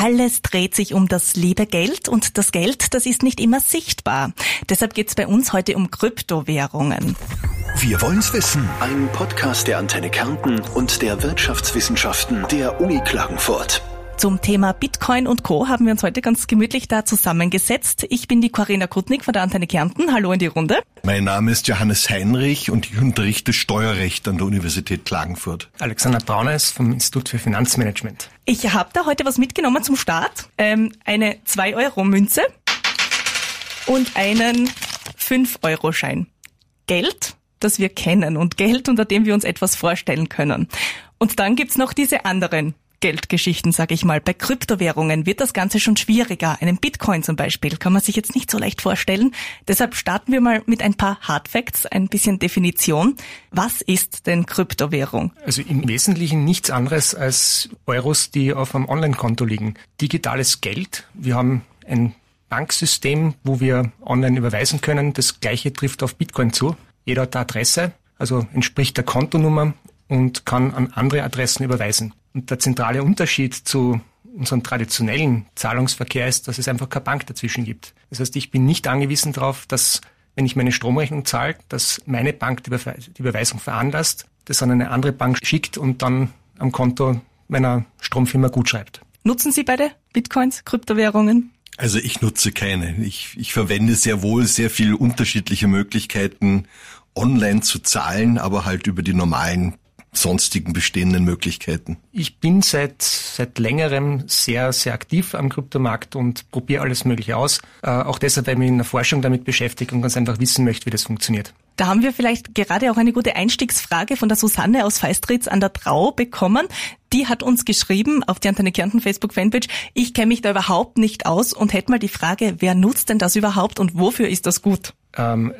Alles dreht sich um das liebe Geld und das Geld, das ist nicht immer sichtbar. Deshalb geht's bei uns heute um Kryptowährungen. Wir wollen's wissen. Ein Podcast der Antenne Kärnten und der Wirtschaftswissenschaften der Uni Klagenfurt. Zum Thema Bitcoin und Co. haben wir uns heute ganz gemütlich da zusammengesetzt. Ich bin die Corinna Kutnik von der Antenne Kärnten. Hallo in die Runde. Mein Name ist Johannes Heinrich und ich unterrichte Steuerrecht an der Universität Klagenfurt. Alexander Braunes vom Institut für Finanzmanagement. Ich habe da heute was mitgenommen zum Start. Ähm, eine 2-Euro-Münze und einen 5-Euro-Schein. Geld, das wir kennen und Geld, unter dem wir uns etwas vorstellen können. Und dann gibt's noch diese anderen Geldgeschichten, sage ich mal. Bei Kryptowährungen wird das Ganze schon schwieriger. Einen Bitcoin zum Beispiel kann man sich jetzt nicht so leicht vorstellen. Deshalb starten wir mal mit ein paar Hardfacts, ein bisschen Definition. Was ist denn Kryptowährung? Also im Wesentlichen nichts anderes als Euros, die auf einem Online-Konto liegen. Digitales Geld. Wir haben ein Banksystem, wo wir online überweisen können. Das gleiche trifft auf Bitcoin zu. Jeder hat eine Adresse, also entspricht der Kontonummer und kann an andere Adressen überweisen. Und der zentrale Unterschied zu unserem traditionellen Zahlungsverkehr ist, dass es einfach keine Bank dazwischen gibt. Das heißt, ich bin nicht angewiesen darauf, dass, wenn ich meine Stromrechnung zahle, dass meine Bank die, Überweisung veranlasst, das an eine andere Bank schickt und dann am Konto meiner Stromfirma gut schreibt. Nutzen Sie beide Bitcoins, Kryptowährungen? Also ich nutze keine. Ich, ich verwende sehr wohl sehr viele unterschiedliche Möglichkeiten, online zu zahlen, aber halt über die normalen sonstigen bestehenden Möglichkeiten? Ich bin seit, seit längerem sehr, sehr aktiv am Kryptomarkt und probiere alles Mögliche aus. Äh, auch deshalb, weil ich mich in der Forschung damit beschäftige und ganz einfach wissen möchte, wie das funktioniert. Da haben wir vielleicht gerade auch eine gute Einstiegsfrage von der Susanne aus Feistritz an der Trau bekommen. Die hat uns geschrieben auf die Antenne Kärnten Facebook Fanpage, ich kenne mich da überhaupt nicht aus und hätte mal die Frage, wer nutzt denn das überhaupt und wofür ist das gut? Ähm,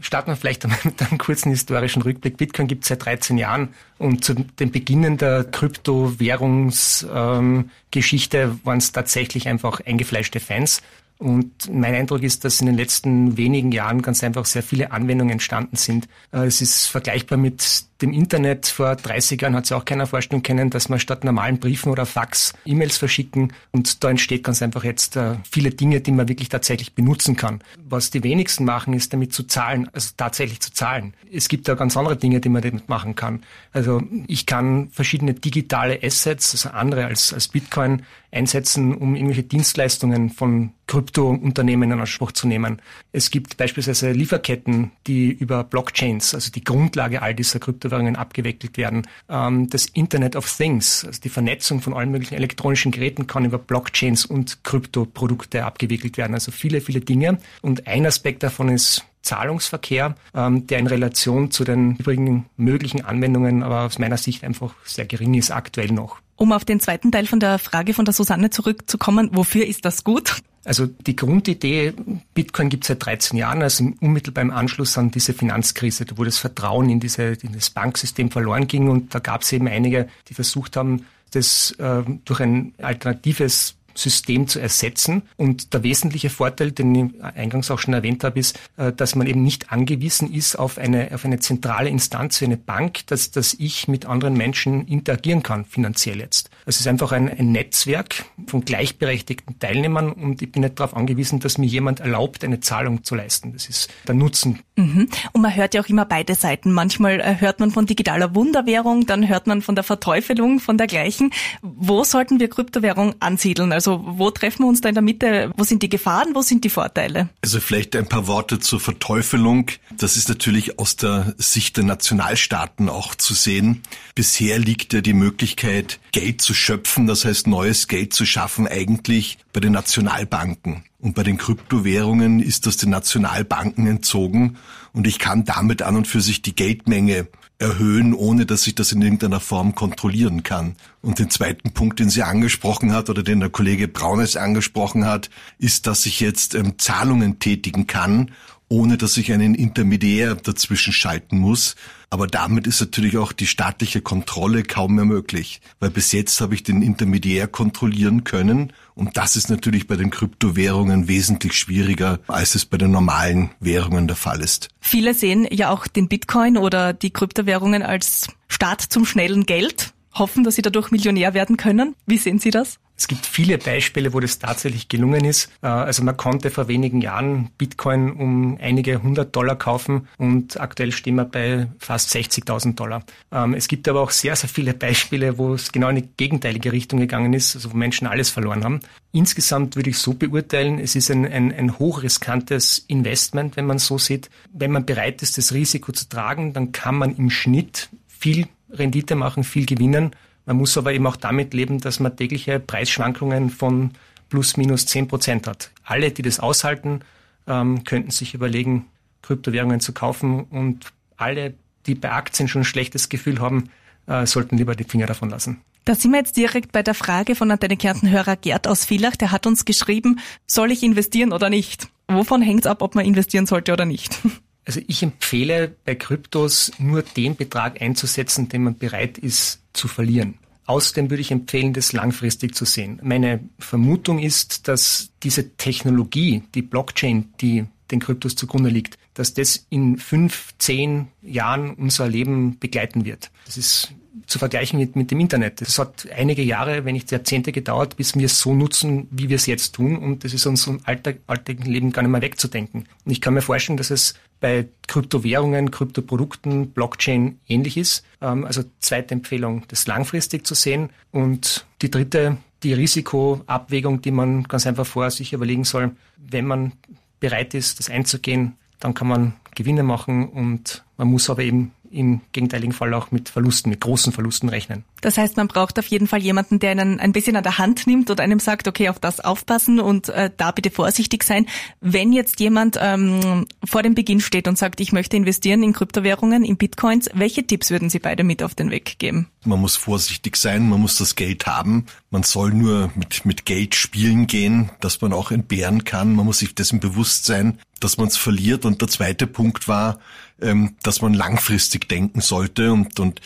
starten wir vielleicht mit einem kurzen historischen Rückblick. Bitcoin gibt es seit 13 Jahren und zu den Beginnen der Kryptowährungsgeschichte ähm, waren es tatsächlich einfach eingefleischte Fans. Und mein Eindruck ist, dass in den letzten wenigen Jahren ganz einfach sehr viele Anwendungen entstanden sind. Äh, es ist vergleichbar mit dem Internet. Vor 30 Jahren hat es auch keiner vorstellen können, dass man statt normalen Briefen oder Fax E-Mails verschicken. Und da entsteht ganz einfach jetzt äh, viele Dinge, die man wirklich tatsächlich benutzen kann. Was die wenigsten machen, ist damit zu zahlen, also tatsächlich zu zahlen. Es gibt da ganz andere Dinge, die man damit machen kann. Also ich kann verschiedene digitale Assets, also andere als, als Bitcoin, einsetzen, um irgendwelche Dienstleistungen von Kryptounternehmen in Anspruch zu nehmen. Es gibt beispielsweise Lieferketten, die über Blockchains, also die Grundlage all dieser Kryptowährungen abgewickelt werden. Ähm, das Internet of Things, also die Vernetzung von allen möglichen elektronischen Geräten kann über Blockchains und Kryptoprodukte abgewickelt werden. Also viele, viele Dinge. Und ein Aspekt davon ist Zahlungsverkehr, ähm, der in Relation zu den übrigen möglichen Anwendungen aber aus meiner Sicht einfach sehr gering ist aktuell noch. Um auf den zweiten Teil von der Frage von der Susanne zurückzukommen, wofür ist das gut? Also die Grundidee, Bitcoin gibt es seit 13 Jahren, also im unmittelbaren Anschluss an diese Finanzkrise, wo das Vertrauen in, diese, in das Banksystem verloren ging und da gab es eben einige, die versucht haben, das äh, durch ein alternatives System zu ersetzen. Und der wesentliche Vorteil, den ich eingangs auch schon erwähnt habe, ist, äh, dass man eben nicht angewiesen ist auf eine, auf eine zentrale Instanz wie eine Bank, dass, dass ich mit anderen Menschen interagieren kann, finanziell jetzt. Es ist einfach ein, ein Netzwerk von gleichberechtigten Teilnehmern und ich bin nicht darauf angewiesen, dass mir jemand erlaubt, eine Zahlung zu leisten. Das ist der Nutzen. Mhm. Und man hört ja auch immer beide Seiten. Manchmal äh, hört man von digitaler Wunderwährung, dann hört man von der Verteufelung von dergleichen. Wo sollten wir Kryptowährung ansiedeln? Also wo treffen wir uns da in der Mitte? Wo sind die Gefahren? Wo sind die Vorteile? Also vielleicht ein paar Worte zur Verteufelung. Das ist natürlich aus der Sicht der Nationalstaaten auch zu sehen. Bisher liegt ja die Möglichkeit, Geld zu schöpfen, das heißt neues Geld zu schaffen, eigentlich bei den Nationalbanken. Und bei den Kryptowährungen ist das den Nationalbanken entzogen und ich kann damit an und für sich die Geldmenge erhöhen, ohne dass ich das in irgendeiner Form kontrollieren kann. Und den zweiten Punkt, den sie angesprochen hat oder den der Kollege Braunes angesprochen hat, ist, dass ich jetzt ähm, Zahlungen tätigen kann, ohne dass ich einen Intermediär dazwischen schalten muss. Aber damit ist natürlich auch die staatliche Kontrolle kaum mehr möglich, weil bis jetzt habe ich den Intermediär kontrollieren können und das ist natürlich bei den Kryptowährungen wesentlich schwieriger, als es bei den normalen Währungen der Fall ist. Viele sehen ja auch den Bitcoin oder die Kryptowährungen als Start zum schnellen Geld, hoffen, dass sie dadurch Millionär werden können. Wie sehen Sie das? Es gibt viele Beispiele, wo das tatsächlich gelungen ist. Äh, also man konnte vor wenigen Jahren Bitcoin um einige hundert Dollar kaufen und aktuell stehen wir bei fast 60.000 Dollar. Ähm, es gibt aber auch sehr, sehr viele Beispiele, wo es genau in die gegenteilige Richtung gegangen ist, also wo Menschen alles verloren haben. Insgesamt würde ich so beurteilen, es ist ein, ein, ein hochriskantes Investment, wenn man so sieht. Wenn man bereit ist, das Risiko zu tragen, dann kann man im Schnitt viel Rendite machen, viel gewinnen. Man muss aber eben auch damit leben, dass man tägliche Preisschwankungen von plus minus zehn Prozent hat. Alle, die das aushalten, ähm, könnten sich überlegen, Kryptowährungen zu kaufen und alle, die bei Aktien schon ein schlechtes Gefühl haben, äh, sollten lieber die Finger davon lassen. Da sind wir jetzt direkt bei der Frage von Antenne Kärnten-Hörer Gerd aus Villach. Der hat uns geschrieben, soll ich investieren oder nicht? Wovon hängt es ab, ob man investieren sollte oder nicht? Also ich empfehle bei Kryptos nur den Betrag einzusetzen, den man bereit ist zu verlieren. Außerdem würde ich empfehlen, das langfristig zu sehen. Meine Vermutung ist, dass diese Technologie, die Blockchain, die den Kryptos zugrunde liegt, dass das in fünf, zehn Jahren unser Leben begleiten wird. Das ist zu vergleichen mit, mit dem Internet. Es hat einige Jahre, wenn nicht Jahrzehnte gedauert, bis wir es so nutzen, wie wir es jetzt tun. Und das ist unserem Alltag, alltäglichen Leben gar nicht mehr wegzudenken. Und ich kann mir vorstellen, dass es bei Kryptowährungen, Kryptoprodukten, Blockchain ähnlich ist. Ähm, also zweite Empfehlung, das langfristig zu sehen. Und die dritte, die Risikoabwägung, die man ganz einfach vorher sich überlegen soll. Wenn man bereit ist, das einzugehen, dann kann man Gewinne machen und man muss aber eben im gegenteiligen Fall auch mit Verlusten, mit großen Verlusten rechnen. Das heißt, man braucht auf jeden Fall jemanden, der einen ein bisschen an der Hand nimmt und einem sagt, okay, auf das aufpassen und äh, da bitte vorsichtig sein. Wenn jetzt jemand ähm, vor dem Beginn steht und sagt, ich möchte investieren in Kryptowährungen, in Bitcoins, welche Tipps würden Sie beide mit auf den Weg geben? Man muss vorsichtig sein, man muss das Geld haben. Man soll nur mit, mit Geld spielen gehen, dass man auch entbehren kann. Man muss sich dessen bewusst sein, dass man es verliert. Und der zweite Punkt war, ähm, dass man langfristig denken sollte und, und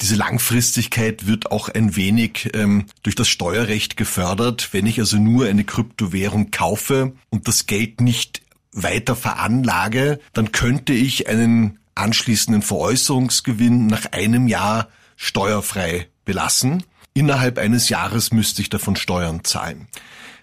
diese Langfristigkeit wird auch ein wenig ähm, durch das Steuerrecht gefördert. Wenn ich also nur eine Kryptowährung kaufe und das Geld nicht weiter veranlage, dann könnte ich einen anschließenden Veräußerungsgewinn nach einem Jahr steuerfrei belassen. Innerhalb eines Jahres müsste ich davon Steuern zahlen.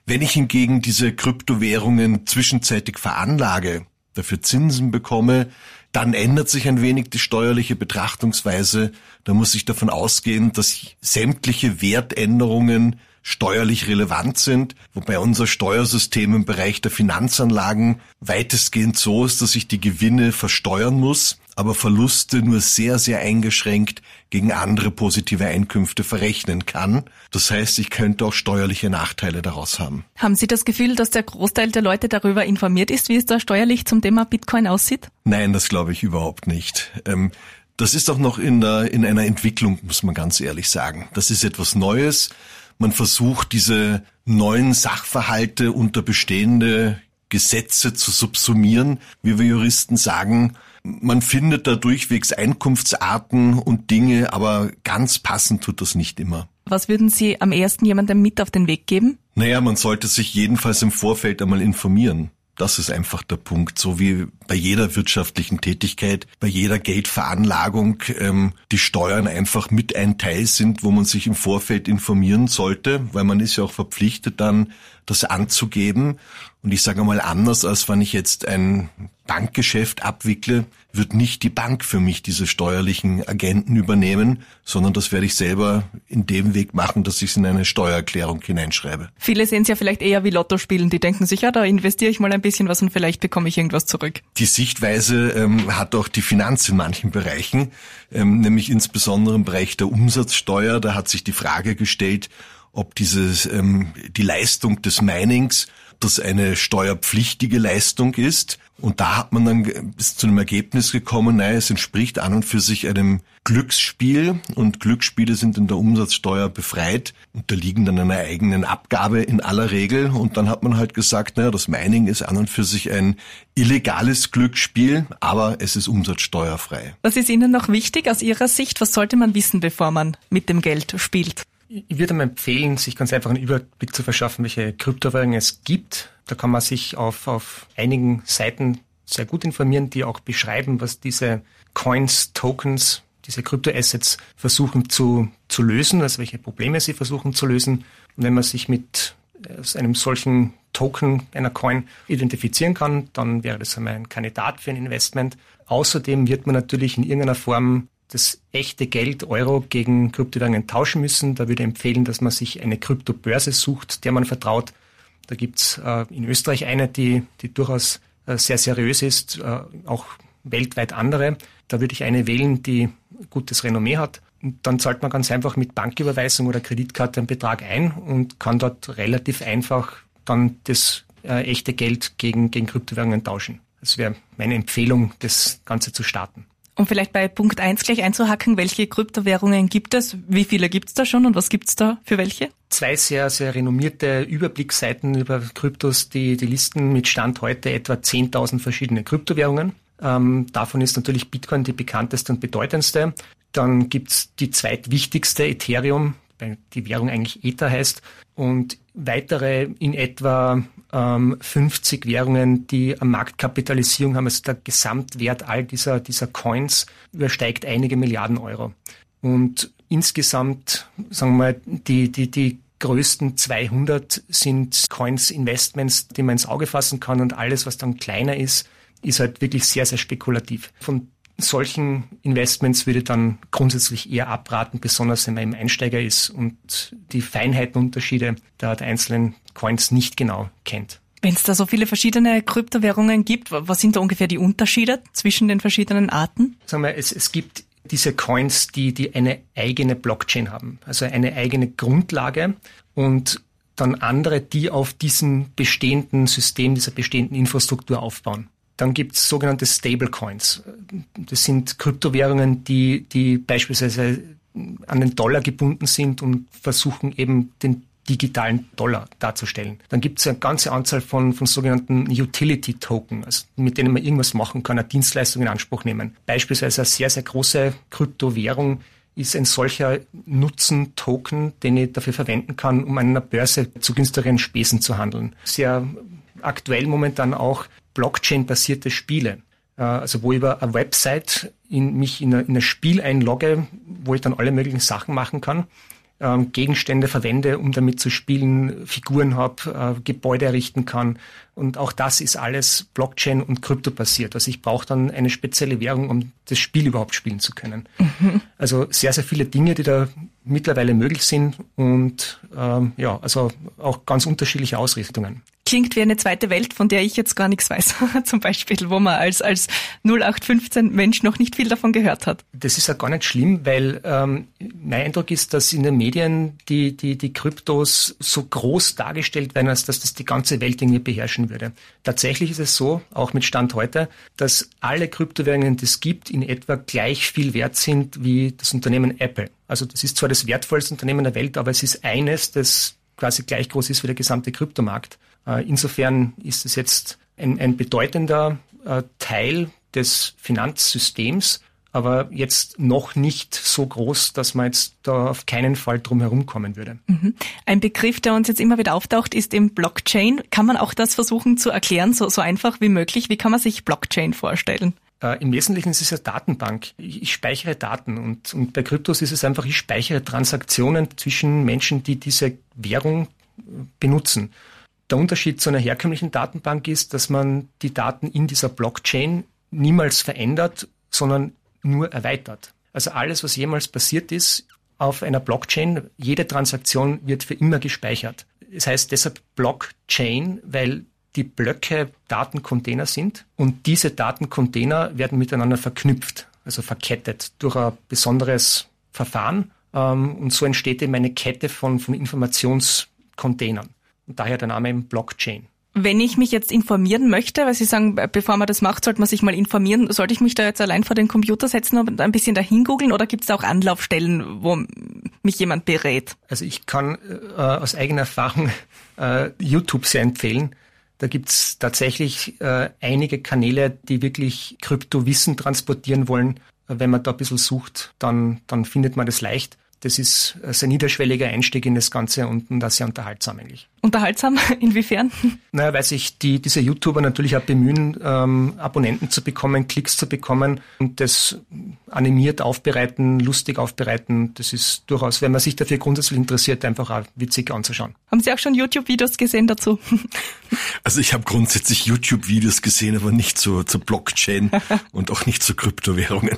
Wenn ich hingegen diese Kryptowährungen zwischenzeitig veranlage, dafür Zinsen bekomme, dann ändert sich ein wenig die steuerliche Betrachtungsweise. Da muss ich davon ausgehen, dass sämtliche Wertänderungen steuerlich relevant sind, wobei unser Steuersystem im Bereich der Finanzanlagen weitestgehend so ist, dass ich die Gewinne versteuern muss, aber Verluste nur sehr, sehr eingeschränkt gegen andere positive Einkünfte verrechnen kann. Das heißt, ich könnte auch steuerliche Nachteile daraus haben. Haben Sie das Gefühl, dass der Großteil der Leute darüber informiert ist, wie es da steuerlich zum Thema Bitcoin aussieht? Nein, das glaube ich überhaupt nicht. Ähm, das ist auch noch in, der, in einer Entwicklung, muss man ganz ehrlich sagen. Das ist etwas Neues. Man versucht, diese neuen Sachverhalte unter bestehende Gesetze zu subsumieren. Wie wir Juristen sagen, man findet da durchwegs Einkunftsarten und Dinge, aber ganz passend tut das nicht immer. Was würden Sie am ersten jemandem mit auf den Weg geben? Naja, man sollte sich jedenfalls im Vorfeld einmal informieren. Das ist einfach der Punkt. So wie bei jeder wirtschaftlichen Tätigkeit, bei jeder Geldveranlagung ähm, die Steuern einfach mit ein Teil sind, wo man sich im Vorfeld informieren sollte, weil man ist ja auch verpflichtet dann, das anzugeben. Und ich sage mal anders, als wenn ich jetzt ein Bankgeschäft abwickle, wird nicht die Bank für mich diese steuerlichen Agenten übernehmen, sondern das werde ich selber in dem Weg machen, dass ich es in eine Steuererklärung hineinschreibe. Viele sehen es ja vielleicht eher wie Lotto spielen. Die denken sich, ja, da investiere ich mal ein bisschen was und vielleicht bekomme ich irgendwas zurück. Die Sichtweise ähm, hat auch die Finanz in manchen Bereichen, ähm, nämlich insbesondere im Bereich der Umsatzsteuer. Da hat sich die Frage gestellt, ob dieses ähm, die Leistung des Minings das eine steuerpflichtige Leistung ist. Und da hat man dann bis zu einem Ergebnis gekommen, naja, es entspricht an und für sich einem Glücksspiel und Glücksspiele sind in der Umsatzsteuer befreit, unterliegen dann einer eigenen Abgabe in aller Regel. Und dann hat man halt gesagt, naja, das Mining ist an und für sich ein illegales Glücksspiel, aber es ist umsatzsteuerfrei. Was ist Ihnen noch wichtig aus Ihrer Sicht? Was sollte man wissen, bevor man mit dem Geld spielt? Ich würde mal empfehlen, sich ganz einfach einen Überblick zu verschaffen, welche Kryptowährungen es gibt. Da kann man sich auf, auf einigen Seiten sehr gut informieren, die auch beschreiben, was diese Coins, Tokens, diese Kryptoassets versuchen zu, zu lösen, also welche Probleme sie versuchen zu lösen. Und wenn man sich mit äh, einem solchen Token einer Coin identifizieren kann, dann wäre das einmal ein Kandidat für ein Investment. Außerdem wird man natürlich in irgendeiner Form das echte Geld Euro gegen Kryptowährungen tauschen müssen. Da würde ich empfehlen, dass man sich eine Kryptobörse sucht, der man vertraut. Da gibt's äh, in Österreich eine, die, die durchaus äh, sehr seriös ist, äh, auch weltweit andere. Da würde ich eine wählen, die gutes Renommee hat. Und dann zahlt man ganz einfach mit Banküberweisung oder Kreditkarte einen Betrag ein und kann dort relativ einfach dann das äh, echte Geld gegen, gegen Kryptowährungen tauschen. Das wäre meine Empfehlung, das Ganze zu starten. Um vielleicht bei Punkt 1 gleich einzuhacken, welche Kryptowährungen gibt es? Wie viele gibt es da schon und was gibt es da für welche? Zwei sehr, sehr renommierte Überblicksseiten über Kryptos, die, die listen mit Stand heute etwa 10.000 verschiedene Kryptowährungen. Ähm, davon ist natürlich Bitcoin die bekannteste und bedeutendste. Dann gibt's die zweitwichtigste Ethereum, die Währung eigentlich Ether heißt, und weitere in etwa ähm, 50 Währungen, die eine Marktkapitalisierung haben. Also der Gesamtwert all dieser, dieser Coins übersteigt einige Milliarden Euro. Und insgesamt, sagen wir mal, die, die, die größten 200 sind Coins Investments, die man ins Auge fassen kann und alles, was dann kleiner ist, ist halt wirklich sehr, sehr spekulativ. Von solchen Investments würde ich dann grundsätzlich eher abraten, besonders wenn man im Einsteiger ist und die Feinheitenunterschiede der, der einzelnen Coins nicht genau kennt. Wenn es da so viele verschiedene Kryptowährungen gibt, was sind da ungefähr die Unterschiede zwischen den verschiedenen Arten? Sagen wir, es, es gibt diese Coins, die, die eine eigene Blockchain haben, also eine eigene Grundlage und dann andere, die auf diesem bestehenden System, dieser bestehenden Infrastruktur aufbauen. Dann gibt es sogenannte Stablecoins. Das sind Kryptowährungen, die, die beispielsweise an den Dollar gebunden sind und versuchen eben den digitalen Dollar darzustellen. Dann gibt es eine ganze Anzahl von, von sogenannten Utility Token, also mit denen man irgendwas machen kann, eine Dienstleistung in Anspruch nehmen. Beispielsweise eine sehr, sehr große Kryptowährung ist ein solcher Nutzen-Token, den ich dafür verwenden kann, um an einer Börse zu günstigeren Spesen zu handeln. Sehr aktuell momentan auch Blockchain-basierte Spiele. Äh, also wo ich über eine Website in mich in ein Spiel einlogge, wo ich dann alle möglichen Sachen machen kann, ähm, Gegenstände verwende, um damit zu spielen, Figuren habe, äh, Gebäude errichten kann. Und auch das ist alles Blockchain und Krypto basiert. Also ich brauche dann eine spezielle Währung, um das Spiel überhaupt spielen zu können. Mhm. Also sehr, sehr viele Dinge, die da mittlerweile möglich sind und ähm, ja, also auch ganz unterschiedliche Ausrichtungen klingt wie eine zweite Welt, von der ich jetzt gar nichts weiß, zum Beispiel, wo man als, als 0815 Mensch noch nicht viel davon gehört hat. Das ist ja gar nicht schlimm, weil ähm, mein Eindruck ist, dass in den Medien die, die, die Kryptos so groß dargestellt werden, als dass das die ganze Welt irgendwie beherrschen würde. Tatsächlich ist es so, auch mit Stand heute, dass alle Kryptowährungen, die es gibt, in etwa gleich viel wert sind wie das Unternehmen Apple. Also das ist zwar das wertvollste Unternehmen der Welt, aber es ist eines, das quasi gleich groß ist wie der gesamte Kryptomarkt. Äh, insofern ist es jetzt ein, ein bedeutender äh, Teil des Finanzsystems, aber jetzt noch nicht so groß, dass man jetzt da auf keinen Fall drum herum kommen würde. Mhm. Ein Begriff, der uns jetzt immer wieder auftaucht, ist im Blockchain. Kann man auch das versuchen zu erklären, so, so einfach wie möglich? Wie kann man sich Blockchain vorstellen? Äh, Im Wesentlichen ist es eine Datenbank. Ich, ich speichere Daten und, und bei Kryptos ist es einfach, ich speichere Transaktionen zwischen Menschen, die diese Währung benutzen. Der Unterschied zu einer herkömmlichen Datenbank ist, dass man die Daten in dieser Blockchain niemals verändert, sondern nur erweitert. Also alles, was jemals passiert ist auf einer Blockchain, jede Transaktion wird für immer gespeichert. Es heißt deshalb Blockchain, weil die Blöcke Datencontainer sind und diese Datencontainer werden miteinander verknüpft, also verkettet durch ein besonderes Verfahren. Ähm, und so entsteht eben eine Kette von, von Informationscontainern. Und daher der Name Blockchain. Wenn ich mich jetzt informieren möchte, weil Sie sagen, bevor man das macht, sollte man sich mal informieren, sollte ich mich da jetzt allein vor den Computer setzen und ein bisschen dahin googeln oder gibt es auch Anlaufstellen, wo mich jemand berät? Also ich kann äh, aus eigener Erfahrung äh, YouTube sehr empfehlen. Da gibt's tatsächlich äh, einige Kanäle, die wirklich Kryptowissen transportieren wollen. Wenn man da ein bisschen sucht, dann, dann findet man das leicht. Das ist ein sehr niederschwelliger Einstieg in das Ganze und, und auch sehr unterhaltsam eigentlich. Unterhaltsam? Inwiefern? Naja, weil sich die, diese YouTuber natürlich auch bemühen, ähm, Abonnenten zu bekommen, Klicks zu bekommen und das animiert aufbereiten, lustig aufbereiten. Das ist durchaus, wenn man sich dafür grundsätzlich interessiert, einfach auch witzig anzuschauen. Haben Sie auch schon YouTube-Videos gesehen dazu? Also ich habe grundsätzlich YouTube-Videos gesehen, aber nicht zur, zur Blockchain und auch nicht zu Kryptowährungen.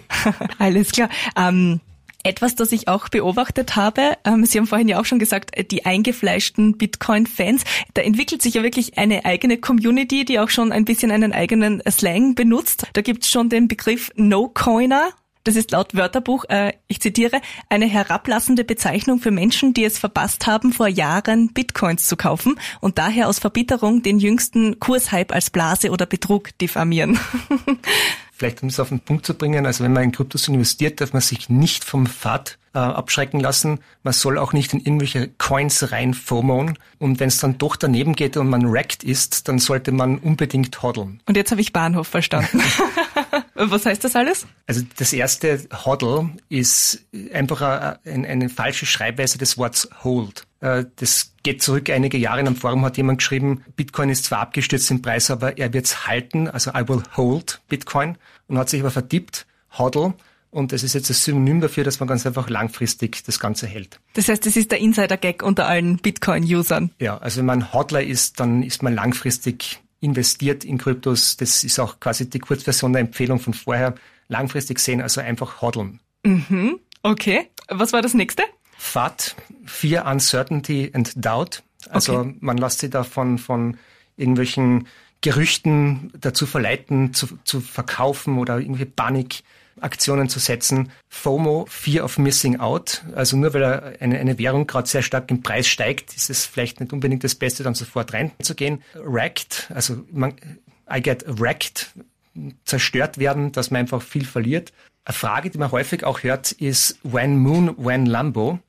Alles klar. Ähm etwas, das ich auch beobachtet habe, ähm, Sie haben vorhin ja auch schon gesagt, äh, die eingefleischten Bitcoin-Fans, da entwickelt sich ja wirklich eine eigene Community, die auch schon ein bisschen einen eigenen Slang benutzt. Da gibt's schon den Begriff No-Coiner. Das ist laut Wörterbuch, äh, ich zitiere, eine herablassende Bezeichnung für Menschen, die es verpasst haben, vor Jahren Bitcoins zu kaufen und daher aus Verbitterung den jüngsten Kurshype als Blase oder Betrug diffamieren. Vielleicht um es auf den Punkt zu bringen, also wenn man in Kryptos investiert, darf man sich nicht vom Pfad äh, abschrecken lassen. Man soll auch nicht in irgendwelche Coins rein FOMOen. Und wenn es dann doch daneben geht und man wrecked ist, dann sollte man unbedingt hoddeln. Und jetzt habe ich Bahnhof verstanden. Was heißt das alles? Also das erste Hodl ist einfach eine, eine falsche Schreibweise des Wortes hold. Äh, das geht zurück einige Jahre. In einem Forum hat jemand geschrieben, Bitcoin ist zwar abgestürzt im Preis, aber er wird's halten. Also I will hold Bitcoin. Und hat sich aber vertippt, hodl. Und das ist jetzt das Synonym dafür, dass man ganz einfach langfristig das Ganze hält. Das heißt, das ist der Insider-Gag unter allen Bitcoin-Usern. Ja, also wenn man Hodler ist, dann ist man langfristig investiert in Kryptos. Das ist auch quasi die Kurzversion der Empfehlung von vorher. Langfristig sehen, also einfach hodeln. Mhm. Okay. Was war das nächste? FAT, Fear, Uncertainty and Doubt. Also okay. man lässt sich da von, von irgendwelchen Gerüchten dazu verleiten, zu, zu verkaufen oder irgendwie Panikaktionen zu setzen. FOMO, Fear of Missing Out. Also nur weil eine, eine Währung gerade sehr stark im Preis steigt, ist es vielleicht nicht unbedingt das Beste, dann sofort reinzugehen. Wrecked, also man, I get wrecked, zerstört werden, dass man einfach viel verliert. Eine Frage, die man häufig auch hört, ist When Moon, When Lambo.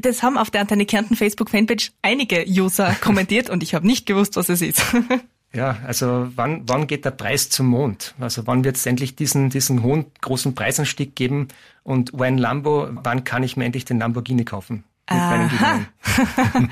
Das haben auf der Antenne Kärnten Facebook-Fanpage einige User kommentiert und ich habe nicht gewusst, was es ist. Ja, also wann, wann geht der Preis zum Mond? Also wann wird es endlich diesen, diesen hohen, großen Preisanstieg geben? Und when Lambo, wann kann ich mir endlich den Lamborghini kaufen? Mit Aha.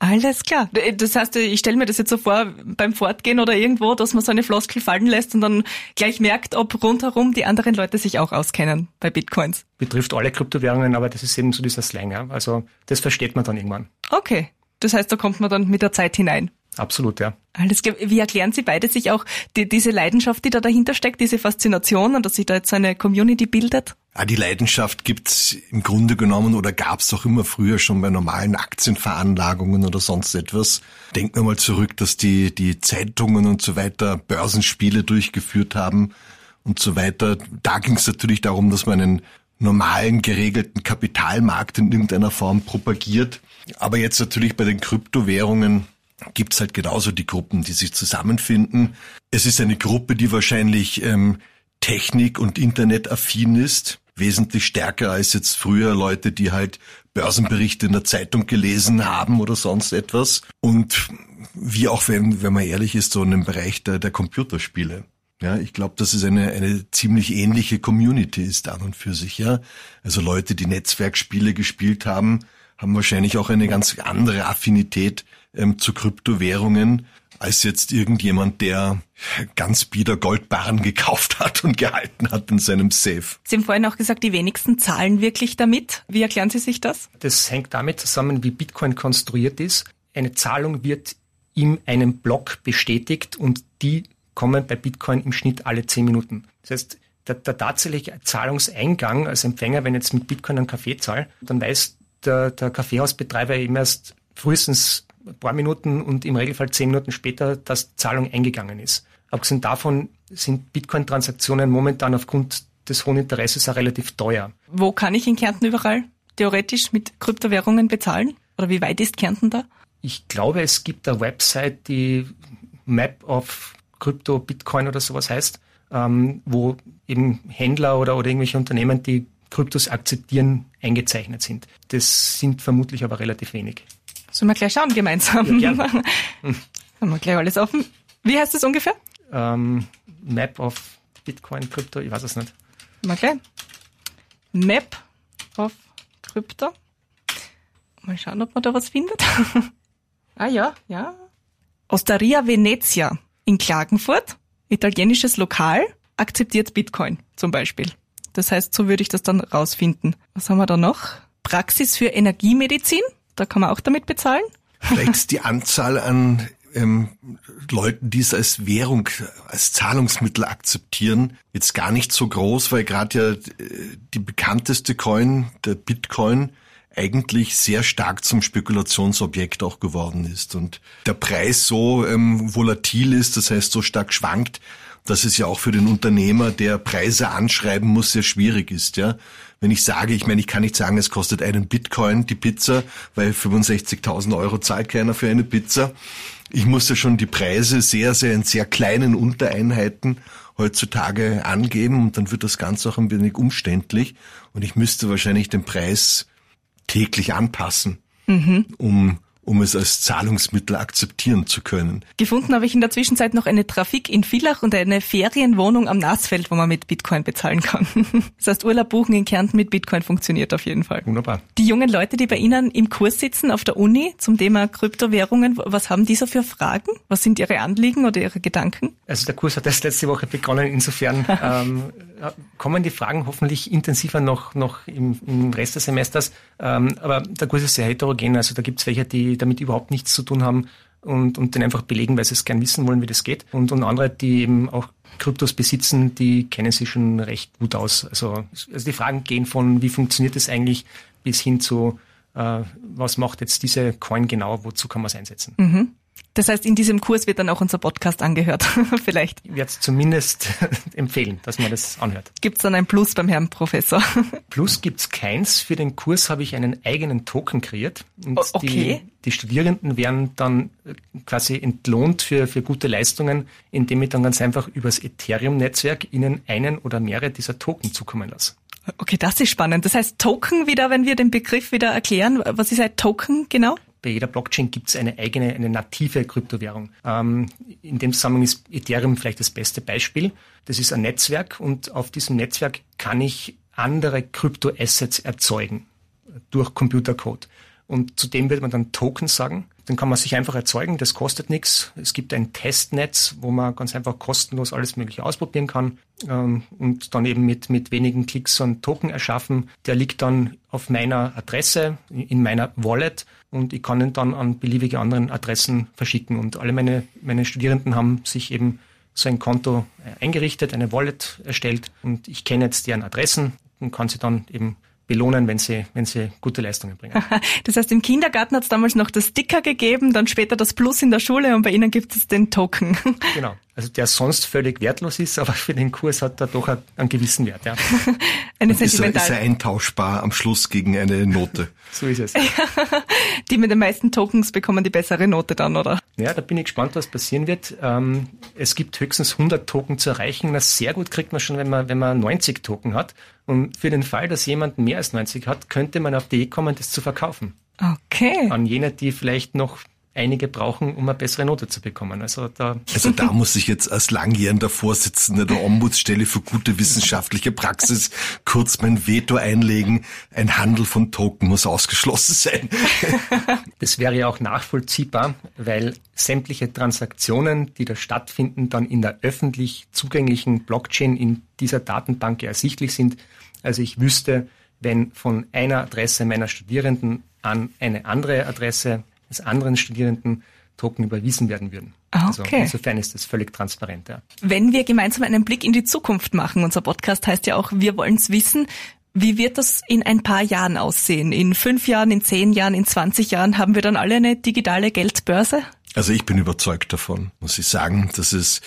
Alles klar. Das heißt, ich stelle mir das jetzt so vor beim Fortgehen oder irgendwo, dass man so eine Floskel fallen lässt und dann gleich merkt, ob rundherum die anderen Leute sich auch auskennen bei Bitcoins. Betrifft alle Kryptowährungen, aber das ist eben so dieser Slang. Ja? Also das versteht man dann irgendwann. Okay. Das heißt, da kommt man dann mit der Zeit hinein. Absolut, ja. Alles klar. Wie erklären Sie beide sich auch die, diese Leidenschaft, die da dahinter steckt, diese Faszination und dass sich da jetzt so eine Community bildet? Ja, die Leidenschaft gibt's im Grunde genommen oder gab's auch immer früher schon bei normalen Aktienveranlagungen oder sonst etwas. Denken wir mal zurück, dass die, die Zeitungen und so weiter Börsenspiele durchgeführt haben und so weiter. Da ging's natürlich darum, dass man einen normalen geregelten Kapitalmarkt in irgendeiner Form propagiert. Aber jetzt natürlich bei den Kryptowährungen gibt's halt genauso die Gruppen, die sich zusammenfinden. Es ist eine Gruppe, die wahrscheinlich ähm, Technik- und Internetaffin ist, wesentlich stärker als jetzt früher Leute, die halt Börsenberichte in der Zeitung gelesen haben oder sonst etwas. Und wie auch, wenn, wenn man ehrlich ist, so in dem Bereich der, der Computerspiele. Ja, ich glaube, dass es eine, eine ziemlich ähnliche Community ist an und für sich, ja. Also Leute, die Netzwerkspiele gespielt haben, haben wahrscheinlich auch eine ganz andere Affinität ähm, zu Kryptowährungen als jetzt irgendjemand, der ganz bieder Goldbarren gekauft hat und gehalten hat in seinem Safe. Sie haben vorhin auch gesagt, die wenigsten zahlen wirklich damit. Wie erklären Sie sich das? Das hängt damit zusammen, wie Bitcoin konstruiert ist. Eine Zahlung wird in einem Block bestätigt und die kommen bei Bitcoin im Schnitt alle zehn Minuten. Das heißt, der, der tatsächliche Zahlungseingang als Empfänger, wenn ich jetzt mit Bitcoin einen Kaffee zahle, dann weiß der, der Kaffeehausbetreiber eben erst frühestens ein paar Minuten und im Regelfall zehn Minuten später, dass Zahlung eingegangen ist. Abgesehen davon sind Bitcoin-Transaktionen momentan aufgrund des hohen Interesses auch relativ teuer. Wo kann ich in Kärnten überall theoretisch mit Kryptowährungen bezahlen? Oder wie weit ist Kärnten da? Ich glaube, es gibt eine Website, die Map of Crypto Bitcoin oder sowas heißt, ähm, wo eben Händler oder, oder irgendwelche Unternehmen, die Kryptos akzeptieren, eingezeichnet sind. Das sind vermutlich aber relativ wenig. Sollen wir gleich schauen gemeinsam? Ja, Haben wir gleich alles offen. Wie heißt das ungefähr? Ähm, Map of Bitcoin, Krypto, ich weiß es nicht. Mal gleich. Map of Krypto. Mal schauen, ob man da was findet. ah ja, ja. Osteria Venezia in Klagenfurt, italienisches Lokal, akzeptiert Bitcoin zum Beispiel. Das heißt, so würde ich das dann rausfinden. Was haben wir da noch? Praxis für Energiemedizin, da kann man auch damit bezahlen. Vielleicht ist die Anzahl an ähm, Leuten, die es als Währung, als Zahlungsmittel akzeptieren, jetzt gar nicht so groß, weil gerade ja äh, die bekannteste Coin, der Bitcoin, eigentlich sehr stark zum Spekulationsobjekt auch geworden ist und der Preis so ähm, volatil ist, das heißt so stark schwankt, dass es ja auch für den Unternehmer, der Preise anschreiben muss, sehr schwierig ist, ja. Wenn ich sage, ich meine, ich kann nicht sagen, es kostet einen Bitcoin die Pizza, weil 65.000 Euro zahlt keiner für eine Pizza. Ich muss ja schon die Preise sehr, sehr in sehr kleinen Untereinheiten heutzutage angeben und dann wird das Ganze auch ein wenig umständlich und ich müsste wahrscheinlich den Preis täglich anpassen, mhm. um um es als Zahlungsmittel akzeptieren zu können. Gefunden habe ich in der Zwischenzeit noch eine Trafik in Villach und eine Ferienwohnung am Nasfeld, wo man mit Bitcoin bezahlen kann. Das heißt, Urlaub buchen in Kärnten mit Bitcoin funktioniert auf jeden Fall. Wunderbar. Die jungen Leute, die bei Ihnen im Kurs sitzen auf der Uni zum Thema Kryptowährungen, was haben die so für Fragen? Was sind Ihre Anliegen oder Ihre Gedanken? Also der Kurs hat erst letzte Woche begonnen. Insofern ähm, kommen die Fragen hoffentlich intensiver noch, noch im, im Rest des Semesters. Ähm, aber der Kurs ist sehr heterogen. Also da gibt es welche, die damit überhaupt nichts zu tun haben und, und den einfach belegen, weil sie es gern wissen wollen, wie das geht. Und, und andere, die eben auch Kryptos besitzen, die kennen sich schon recht gut aus. Also, also die Fragen gehen von, wie funktioniert das eigentlich, bis hin zu, äh, was macht jetzt diese Coin genau, wozu kann man es einsetzen. Mhm. Das heißt, in diesem Kurs wird dann auch unser Podcast angehört, vielleicht. Ich werde es zumindest empfehlen, dass man das anhört. Gibt es dann ein Plus beim Herrn Professor? Plus gibt's keins. Für den Kurs habe ich einen eigenen Token kreiert. Und okay. die, die Studierenden werden dann äh, quasi entlohnt für, für gute Leistungen, indem ich dann ganz einfach übers Ethereum-Netzwerk ihnen einen oder mehrere dieser Token zukommen lasse. Okay, das ist spannend. Das heißt Token wieder, wenn wir den Begriff wieder erklären. Was ist ein Token genau? Bei jeder Blockchain gibt es eine eigene, eine native Kryptowährung. Ähm, in dem Zusammenhang ist Ethereum vielleicht das beste Beispiel. Das ist ein Netzwerk und auf diesem Netzwerk kann ich andere Kryptoassets erzeugen durch Computercode. Und zudem wird man dann Token sagen. Den kann man sich einfach erzeugen, das kostet nichts. Es gibt ein Testnetz, wo man ganz einfach kostenlos alles Mögliche ausprobieren kann ähm, und dann eben mit, mit wenigen Klicks so einen Token erschaffen. Der liegt dann auf meiner Adresse, in meiner Wallet und ich kann ihn dann an beliebige anderen Adressen verschicken. Und alle meine, meine Studierenden haben sich eben so ein Konto äh, eingerichtet, eine Wallet erstellt und ich kenne jetzt deren Adressen und kann sie dann eben belohnen, wenn sie, wenn sie gute Leistungen bringen. Das heißt, im Kindergarten hat es damals noch das Sticker gegeben, dann später das Plus in der Schule und bei Ihnen gibt es den Token. Genau. Also der sonst völlig wertlos ist, aber für den Kurs hat er doch einen gewissen Wert. Ja. eine ist, er, ist er eintauschbar am Schluss gegen eine Note. so ist es. die mit den meisten Tokens bekommen die bessere Note dann, oder? Ja, da bin ich gespannt, was passieren wird. Ähm, es gibt höchstens 100 Token zu erreichen. Na, sehr gut kriegt man schon, wenn man, wenn man 90 Token hat. Und für den Fall, dass jemand mehr als 90 hat, könnte man auf die Idee kommen, das zu verkaufen. Okay. An jene, die vielleicht noch einige brauchen, um eine bessere Note zu bekommen. Also da, also da muss ich jetzt als langjährender Vorsitzender der Ombudsstelle für gute wissenschaftliche Praxis kurz mein Veto einlegen. Ein Handel von Token muss ausgeschlossen sein. Das wäre ja auch nachvollziehbar, weil sämtliche Transaktionen, die da stattfinden, dann in der öffentlich zugänglichen Blockchain in dieser Datenbank ersichtlich sind. Also ich wüsste, wenn von einer Adresse meiner Studierenden an eine andere Adresse des anderen Studierenden Token überwiesen werden würden. Ah, also okay. Also insofern ist das völlig transparent. Ja. Wenn wir gemeinsam einen Blick in die Zukunft machen, unser Podcast heißt ja auch, wir wollen es wissen, wie wird das in ein paar Jahren aussehen? In fünf Jahren, in zehn Jahren, in 20 Jahren haben wir dann alle eine digitale Geldbörse? Also ich bin überzeugt davon, muss ich sagen, dass es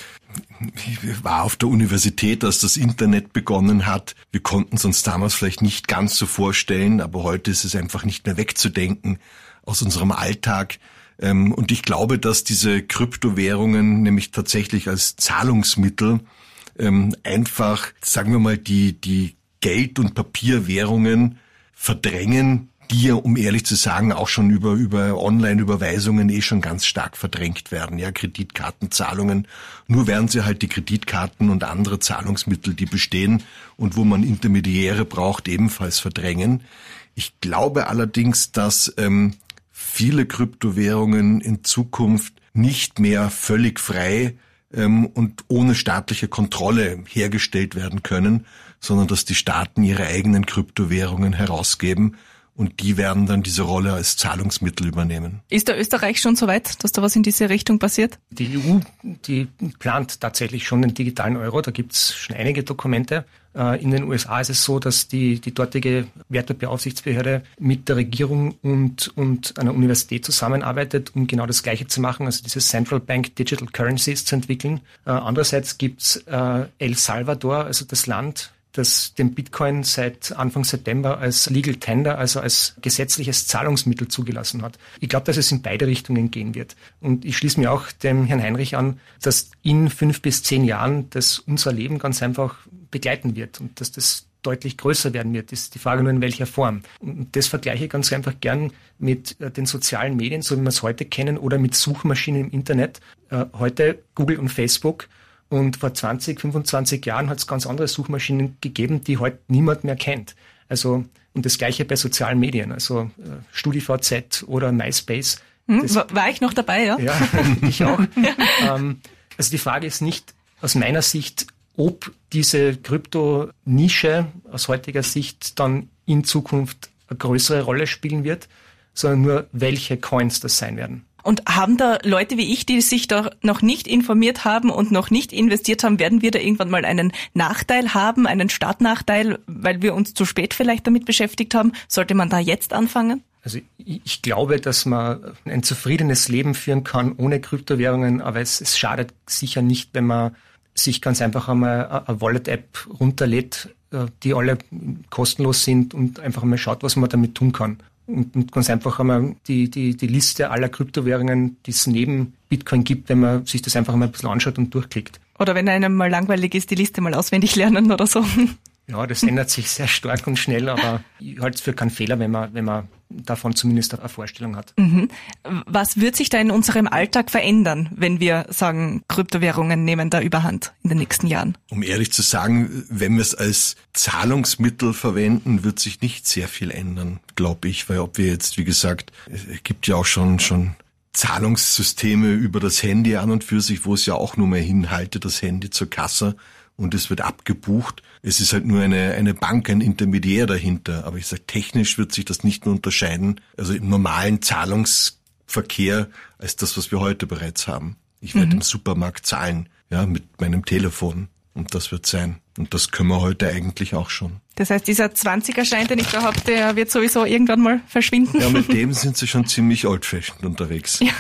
ich war auf der Universität, als das Internet begonnen hat. Wir konnten es uns damals vielleicht nicht ganz so vorstellen, aber heute ist es einfach nicht mehr wegzudenken aus unserem Alltag. Ähm, und ich glaube, dass diese Kryptowährungen nämlich tatsächlich als Zahlungsmittel ähm, einfach, sagen wir mal, die, die Geld- und Papierwährungen verdrängen, die ja, um ehrlich zu sagen, auch schon über, über Online-Überweisungen eh schon ganz stark verdrängt werden. Ja, Kreditkartenzahlungen. Nur werden sie halt die Kreditkarten und andere Zahlungsmittel, die bestehen und wo man Intermediäre braucht, ebenfalls verdrängen. Ich glaube allerdings, dass ähm, viele Kryptowährungen in Zukunft nicht mehr völlig frei ähm, und ohne staatliche Kontrolle hergestellt werden können, sondern dass die Staaten ihre eigenen Kryptowährungen herausgeben und die werden dann diese Rolle als Zahlungsmittel übernehmen. Ist der Österreich schon so weit, dass da was in diese Richtung passiert? Die EU, die plant tatsächlich schon den digitalen Euro. Da gibt es schon einige Dokumente. Äh, in den USA ist es so, dass die, die dortige Wertebeaufsichtsbehörde mit der Regierung und, und einer Universität zusammenarbeitet, um genau das Gleiche zu machen, also diese Central Bank Digital Currencies zu entwickeln. Äh, andererseits gibt's äh, El Salvador, also das Land, das den Bitcoin seit Anfang September als Legal Tender, also als gesetzliches Zahlungsmittel zugelassen hat. Ich glaube, dass es in beide Richtungen gehen wird. Und ich schließe mir auch dem Herrn Heinrich an, dass in fünf bis zehn Jahren das unser Leben ganz einfach begleiten wird und dass das deutlich größer werden wird, ist die Frage nur in welcher Form. Und das vergleiche ich ganz einfach gern mit äh, den sozialen Medien, so wie wir es heute kennen, oder mit Suchmaschinen im Internet. Äh, heute Google und Facebook und vor 20, 25 Jahren hat es ganz andere Suchmaschinen gegeben, die heute niemand mehr kennt. Also, und das gleiche bei sozialen Medien, also äh, StudiVZ oder MySpace. Hm, war, war ich noch dabei, ja? Ja, ich auch. ja. Ähm, also die Frage ist nicht aus meiner Sicht, ob diese Krypto-Nische aus heutiger Sicht dann in Zukunft eine größere Rolle spielen wird, sondern nur welche Coins das sein werden. Und haben da Leute wie ich, die sich da noch nicht informiert haben und noch nicht investiert haben, werden wir da irgendwann mal einen Nachteil haben, einen Startnachteil, weil wir uns zu spät vielleicht damit beschäftigt haben? Sollte man da jetzt anfangen? Also ich glaube, dass man ein zufriedenes Leben führen kann ohne Kryptowährungen, aber es, es schadet sicher nicht, wenn man sich ganz einfach einmal eine Wallet-App runterlädt, äh, die alle kostenlos sind und einfach mal schaut, was man damit tun kann und, und ganz einfach einmal die, die, die Liste aller Kryptowährungen, die es neben Bitcoin gibt, wenn man sich das einfach mal ein bisschen anschaut und durchklickt. Oder wenn einem mal langweilig ist, die Liste mal auswendig lernen oder so. Ja, das ändert sich sehr stark und schnell, aber ich halte es für keinen Fehler, wenn man, wenn man davon zumindest eine Vorstellung hat. Mhm. Was wird sich da in unserem Alltag verändern, wenn wir sagen, Kryptowährungen nehmen da überhand in den nächsten Jahren? Um ehrlich zu sagen, wenn wir es als Zahlungsmittel verwenden, wird sich nicht sehr viel ändern, glaube ich, weil ob wir jetzt, wie gesagt, es gibt ja auch schon, schon Zahlungssysteme über das Handy an und für sich, wo es ja auch nur mehr hinhaltet, das Handy zur Kasse und es wird abgebucht. Es ist halt nur eine, eine Bank, ein Intermediär dahinter. Aber ich sage, technisch wird sich das nicht mehr unterscheiden, also im normalen Zahlungsverkehr, als das, was wir heute bereits haben. Ich werde mhm. im Supermarkt zahlen, ja, mit meinem Telefon. Und das wird sein. Und das können wir heute eigentlich auch schon. Das heißt, dieser 20er-Schein, den ich da habe, der wird sowieso irgendwann mal verschwinden. Ja, mit dem sind sie schon ziemlich old-fashioned unterwegs. Ja,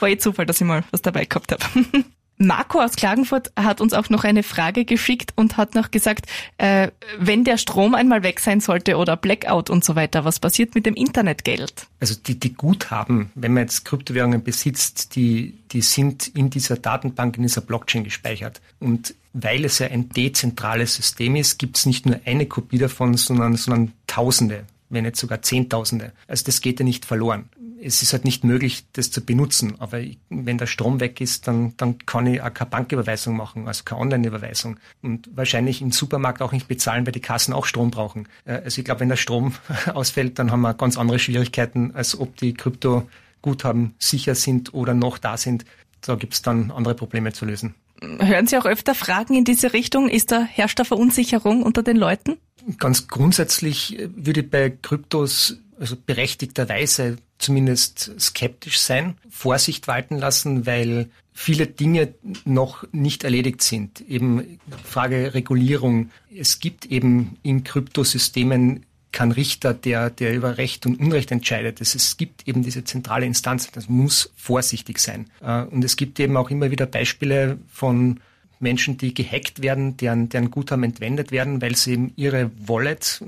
war eh Zufall, dass ich mal was dabei gehabt habe. Marco aus Klagenfurt hat uns auch noch eine Frage geschickt und hat noch gesagt, äh, wenn der Strom einmal weg sein sollte oder Blackout und so weiter, was passiert mit dem Internetgeld? Also die, die Guthaben, wenn man jetzt Kryptowährungen besitzt, die, die sind in dieser Datenbank, in dieser Blockchain gespeichert. Und weil es ja ein dezentrales System ist, gibt es nicht nur eine Kopie davon, sondern, sondern Tausende wenn nicht sogar Zehntausende. Also das geht ja nicht verloren es ist halt nicht möglich, das zu benutzen. Aber wenn der Strom weg ist, dann, dann kann ich auch keine Banküberweisung machen, also keine Online-Überweisung. Und wahrscheinlich im Supermarkt auch nicht bezahlen, weil die Kassen auch Strom brauchen. Äh, also ich glaube, wenn der Strom ausfällt, dann haben wir ganz andere Schwierigkeiten, als ob die Krypto-Guthaben sicher sind oder noch da sind. Da gibt es dann andere Probleme zu lösen. Hören Sie auch öfter Fragen in diese Richtung? Ist da herrscht da Verunsicherung unter den Leuten? Ganz grundsätzlich würde ich bei Kryptos also berechtigterweise zumindest skeptisch sein, Vorsicht walten lassen, weil viele Dinge noch nicht erledigt sind. Eben Frage Regulierung. Es gibt eben in Kryptosystemen keinen Richter, der, der über Recht und Unrecht entscheidet. Es, gibt eben diese zentrale Instanz, das muss vorsichtig sein. Äh, und es gibt eben auch immer wieder Beispiele von Menschen, die gehackt werden, deren, deren Guthaben entwendet werden, weil sie eben ihre Wallet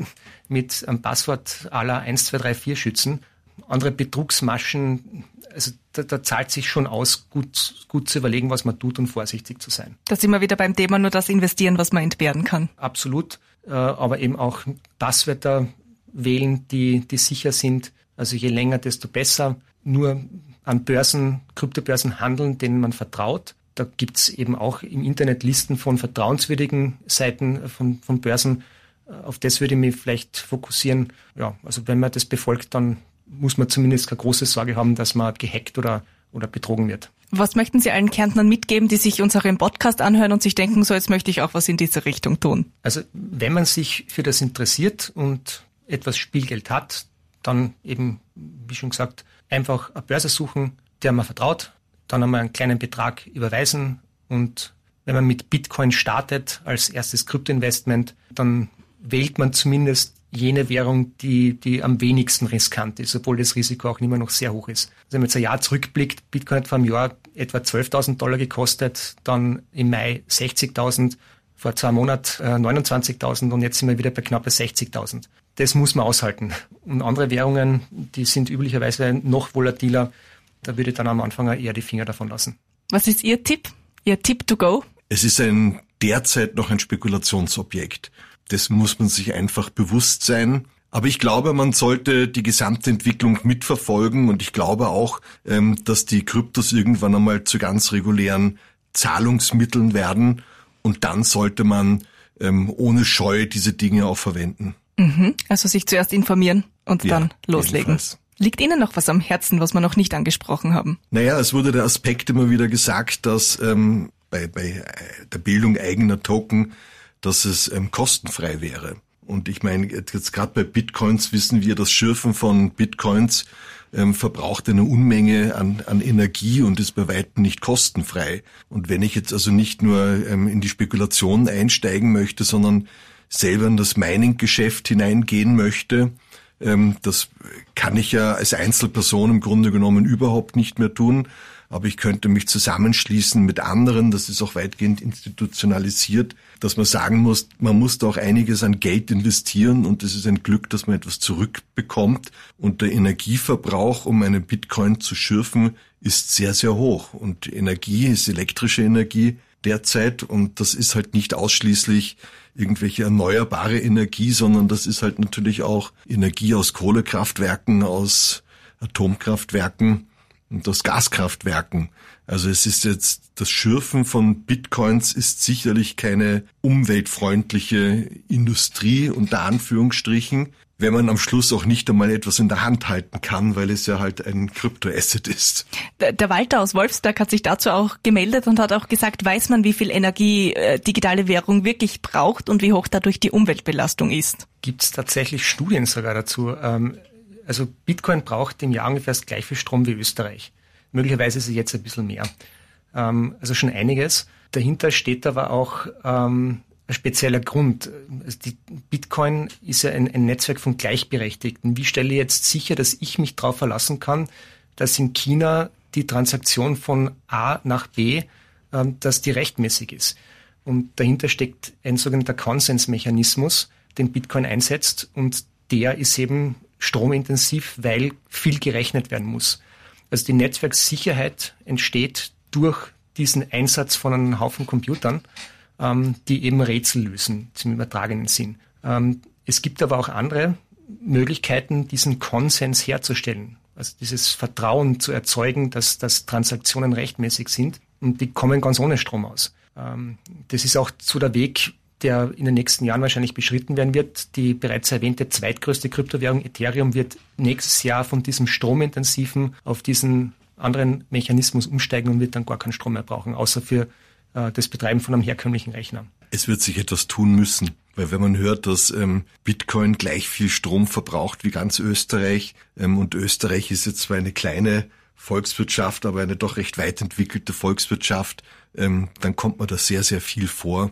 mit einem Passwort aller 1234 schützen. Andere Betrugsmaschen, also da, da zahlt sich schon aus, gut, gut zu überlegen, was man tut und vorsichtig zu sein. Da sind wir wieder beim Thema nur das Investieren, was man entbehren kann. Absolut, aber eben auch Passwörter wählen, die, die sicher sind. Also je länger, desto besser. Nur an Börsen, Kryptobörsen handeln, denen man vertraut da gibt's eben auch im Internet Listen von vertrauenswürdigen Seiten von, von Börsen, äh, Auf das würde ich mich vielleicht fokussieren. Ja, also wenn man das befolgt, dann muss man zumindest keine große Sorge haben, dass man gehackt oder, oder betrogen wird. Was möchten Sie allen Kärntnern mitgeben, die sich unseren Podcast anhören und sich denken, so jetzt möchte ich auch was in diese Richtung tun? Also wenn man sich für das interessiert und etwas Spielgeld hat, dann eben, wie schon gesagt, einfach eine Börse suchen, der man vertraut, dann einmal einen kleinen Betrag überweisen und wenn man mit Bitcoin startet als erstes Kryptoinvestment, dann wählt man zumindest jene Währung, die, die am wenigsten riskant ist, obwohl das Risiko auch immer noch sehr hoch ist. Also wenn man jetzt ein Jahr zurückblickt, Bitcoin hat vor einem Jahr etwa 12.000 Dollar gekostet, dann im Mai 60.000, vor zwei Monaten äh, 29.000 und jetzt sind wir wieder bei knappe 60.000. Das muss man aushalten. Und andere Währungen, die sind üblicherweise noch volatiler. Da würde ich dann am Anfang eher die Finger davon lassen. Was ist Ihr Tipp? Ihr Tipp to go? Es ist ein derzeit noch ein Spekulationsobjekt. Das muss man sich einfach bewusst sein. Aber ich glaube, man sollte die gesamte Entwicklung mitverfolgen und ich glaube auch, ähm, dass die Kryptos irgendwann einmal zu ganz regulären Zahlungsmitteln werden und dann sollte man ähm, ohne Scheu diese Dinge auch verwenden. Mhm. Also sich zuerst informieren und ja, dann loslegen. Jedenfalls. Liegt Ihnen noch was am Herzen, was wir noch nicht angesprochen haben? Naja, es wurde der Aspekt immer wieder gesagt, dass ähm, bei, bei der Bildung eigener Token dass es ähm, kostenfrei wäre. Und ich meine, jetzt gerade bei Bitcoins wissen wir, das Schürfen von Bitcoins ähm, verbraucht eine Unmenge an, an Energie und ist bei weitem nicht kostenfrei. Und wenn ich jetzt also nicht nur ähm, in die Spekulation einsteigen möchte, sondern selber in das Mining-Geschäft hineingehen möchte, ähm, das kann ich ja als Einzelperson im Grunde genommen überhaupt nicht mehr tun aber ich könnte mich zusammenschließen mit anderen, das ist auch weitgehend institutionalisiert, dass man sagen muss, man muss da auch einiges an Geld investieren und es ist ein Glück, dass man etwas zurückbekommt. Und der Energieverbrauch, um einen Bitcoin zu schürfen, ist sehr, sehr hoch. Und Energie ist elektrische Energie derzeit und das ist halt nicht ausschließlich irgendwelche erneuerbare Energie, sondern das ist halt natürlich auch Energie aus Kohlekraftwerken, aus Atomkraftwerken und aus Gaskraftwerken. Also es ist jetzt, das Schürfen von Bitcoins ist sicherlich keine umweltfreundliche Industrie unter Anführungsstrichen, wenn man am Schluss auch nicht einmal etwas in der Hand halten kann, weil es ja halt ein Kryptoasset ist. Der Walter aus Wolfsberg hat sich dazu auch gemeldet und hat auch gesagt, weiß man, wie viel Energie äh, digitale Währung wirklich braucht und wie hoch dadurch die Umweltbelastung ist? Gibt es tatsächlich Studien sogar dazu? Ähm, also Bitcoin braucht im Jahr ungefähr das gleiche Strom wie Österreich. Möglicherweise ist es jetzt ein bisschen mehr. Ähm, also schon einiges. Dahinter steht aber auch ähm, ein spezieller Grund. Also Bitcoin ist ja ein, ein, Netzwerk von Gleichberechtigten. Wie stelle ich jetzt sicher, dass ich mich darauf verlassen kann, dass in China die Transaktion von A nach B, ähm, dass die rechtmäßig ist? Und dahinter steckt ein sogenannter Konsensmechanismus, den Bitcoin einsetzt und der ist eben stromintensiv, weil viel gerechnet werden muss. Also die Netzwerksicherheit entsteht durch diesen Einsatz von einem Haufen Computern, ähm, die eben Rätsel lösen, zum übertragenen Sinn. Ähm, es gibt aber auch andere Möglichkeiten, diesen Konsens herzustellen. Also dieses Vertrauen zu erzeugen, dass, dass Transaktionen rechtmäßig sind. Und die kommen ganz ohne Strom aus. Ähm, das ist auch so der Weg, der in den nächsten Jahren wahrscheinlich beschritten werden wird. Die bereits erwähnte zweitgrößte Kryptowährung Ethereum wird nächstes Jahr von diesem stromintensiven auf diesen anderen Mechanismus umsteigen und wird dann gar keinen Strom mehr brauchen, außer für äh, das Betreiben von einem herkömmlichen Rechner. Es wird sich etwas tun müssen, weil wenn man hört, dass ähm, Bitcoin gleich viel Strom verbraucht wie ganz Österreich ähm, und Österreich ist jetzt zwar eine kleine Volkswirtschaft, aber eine doch recht weit entwickelte Volkswirtschaft, ähm, dann kommt man da sehr, sehr viel vor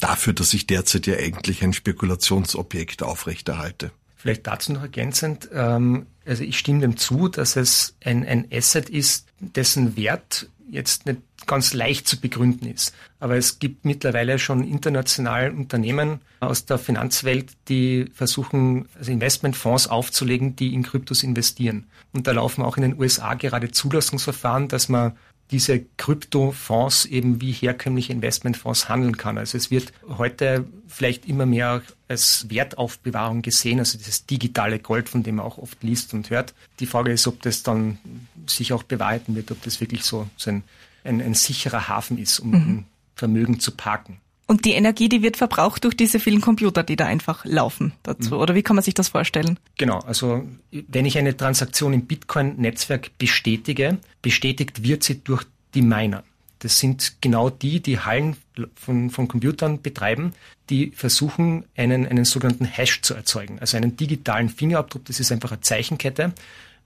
dafür, dass ich derzeit ja eigentlich ein Spekulationsobjekt aufrechterhalte. Vielleicht dazu noch ergänzend, ähm, also ich stimme dem zu, dass es ein, ein Asset ist, dessen Wert jetzt nicht ganz leicht zu begründen ist. Aber es gibt mittlerweile schon international Unternehmen aus der Finanzwelt, die versuchen, also Investmentfonds aufzulegen, die in Kryptos investieren. Und da laufen auch in den USA gerade Zulassungsverfahren, dass man diese Kryptofonds eben wie herkömmliche Investmentfonds handeln kann. Also es wird heute vielleicht immer mehr als Wertaufbewahrung gesehen, also dieses digitale Gold, von dem man auch oft liest und hört. Die Frage ist, ob das dann sich auch bewahrheiten wird, ob das wirklich so, so ein, ein, ein sicherer Hafen ist, um mhm. Vermögen zu parken. Und die Energie, die wird verbraucht durch diese vielen Computer, die da einfach laufen dazu. Mhm. Oder wie kann man sich das vorstellen? Genau, also wenn ich eine Transaktion im Bitcoin-Netzwerk bestätige, bestätigt wird sie durch die Miner. Das sind genau die, die Hallen von, von Computern betreiben, die versuchen, einen, einen sogenannten Hash zu erzeugen, also einen digitalen Fingerabdruck. Das ist einfach eine Zeichenkette.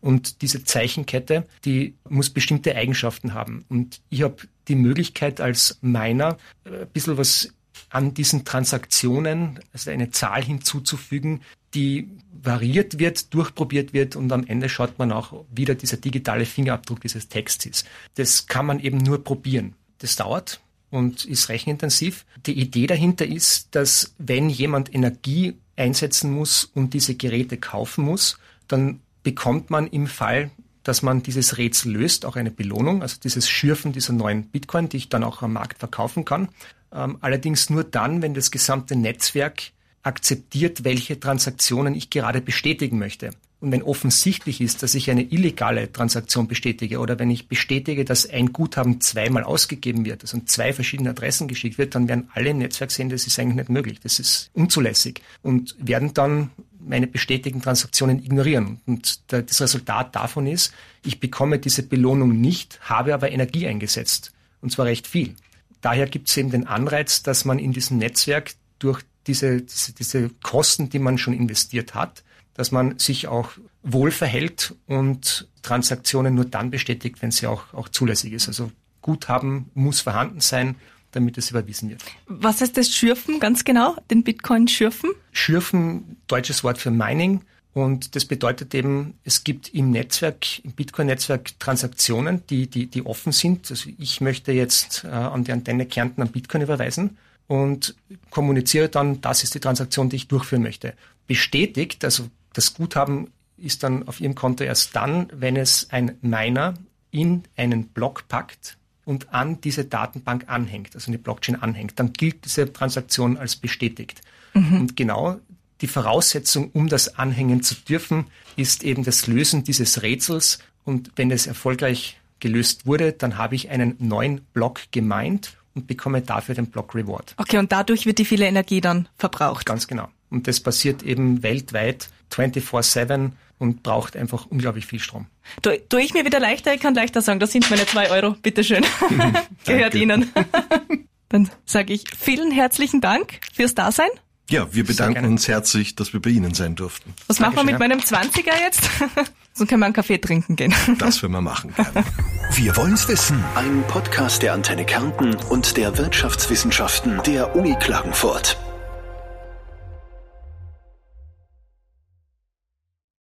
Und diese Zeichenkette, die muss bestimmte Eigenschaften haben. Und ich habe die Möglichkeit als Miner äh, ein bisschen was an diesen Transaktionen, also eine Zahl hinzuzufügen, die variiert wird, durchprobiert wird und am Ende schaut man auch, wie der dieser digitale Fingerabdruck dieses Texts ist. Das kann man eben nur probieren. Das dauert und ist rechenintensiv. Die Idee dahinter ist, dass wenn jemand Energie einsetzen muss und diese Geräte kaufen muss, dann bekommt man im Fall, dass man dieses Rätsel löst, auch eine Belohnung, also dieses Schürfen dieser neuen Bitcoin, die ich dann auch am Markt verkaufen kann. Ähm, allerdings nur dann, wenn das gesamte Netzwerk akzeptiert, welche Transaktionen ich gerade bestätigen möchte. Und wenn offensichtlich ist, dass ich eine illegale Transaktion bestätige oder wenn ich bestätige, dass ein Guthaben zweimal ausgegeben wird, also an zwei verschiedene Adressen geschickt wird, dann werden alle im Netzwerk sehen, das ist eigentlich nicht möglich. Das ist unzulässig und werden dann meine bestätigten Transaktionen ignorieren. Und das Resultat davon ist, ich bekomme diese Belohnung nicht, habe aber Energie eingesetzt. Und zwar recht viel. Daher gibt es eben den Anreiz, dass man in diesem Netzwerk durch diese, diese, diese Kosten, die man schon investiert hat, dass man sich auch wohl verhält und Transaktionen nur dann bestätigt, wenn sie auch, auch zulässig ist. Also Guthaben muss vorhanden sein, damit es überwiesen wird. Was heißt das Schürfen ganz genau, den Bitcoin schürfen? Schürfen, deutsches Wort für Mining. Und das bedeutet eben, es gibt im Netzwerk, im Bitcoin-Netzwerk Transaktionen, die, die, die offen sind. Also ich möchte jetzt äh, an die Antenne Kärnten an Bitcoin überweisen und kommuniziere dann, das ist die Transaktion, die ich durchführen möchte. Bestätigt, also das Guthaben ist dann auf Ihrem Konto erst dann, wenn es ein Miner in einen Block packt, und an diese Datenbank anhängt, also eine Blockchain anhängt, dann gilt diese Transaktion als bestätigt. Mhm. Und genau die Voraussetzung, um das anhängen zu dürfen, ist eben das Lösen dieses Rätsels. Und wenn es erfolgreich gelöst wurde, dann habe ich einen neuen Block gemeint und bekomme dafür den Block Reward. Okay, und dadurch wird die viele Energie dann verbraucht. Ganz genau. Und das passiert eben weltweit 24-7 und braucht einfach unglaublich viel Strom. Tu, tue ich mir wieder leichter, ich kann leichter sagen, das sind meine zwei Euro, bitteschön. Gehört Ihnen. Dann sage ich vielen herzlichen Dank fürs Dasein. Ja, wir bedanken uns herzlich, dass wir bei Ihnen sein durften. Was machen wir mit meinem 20er jetzt? so können wir einen Kaffee trinken gehen. das werden wir machen. Gerne. Wir wollen's wissen. Ein Podcast der Antenne Kärnten und der Wirtschaftswissenschaften der Uni Klagenfurt.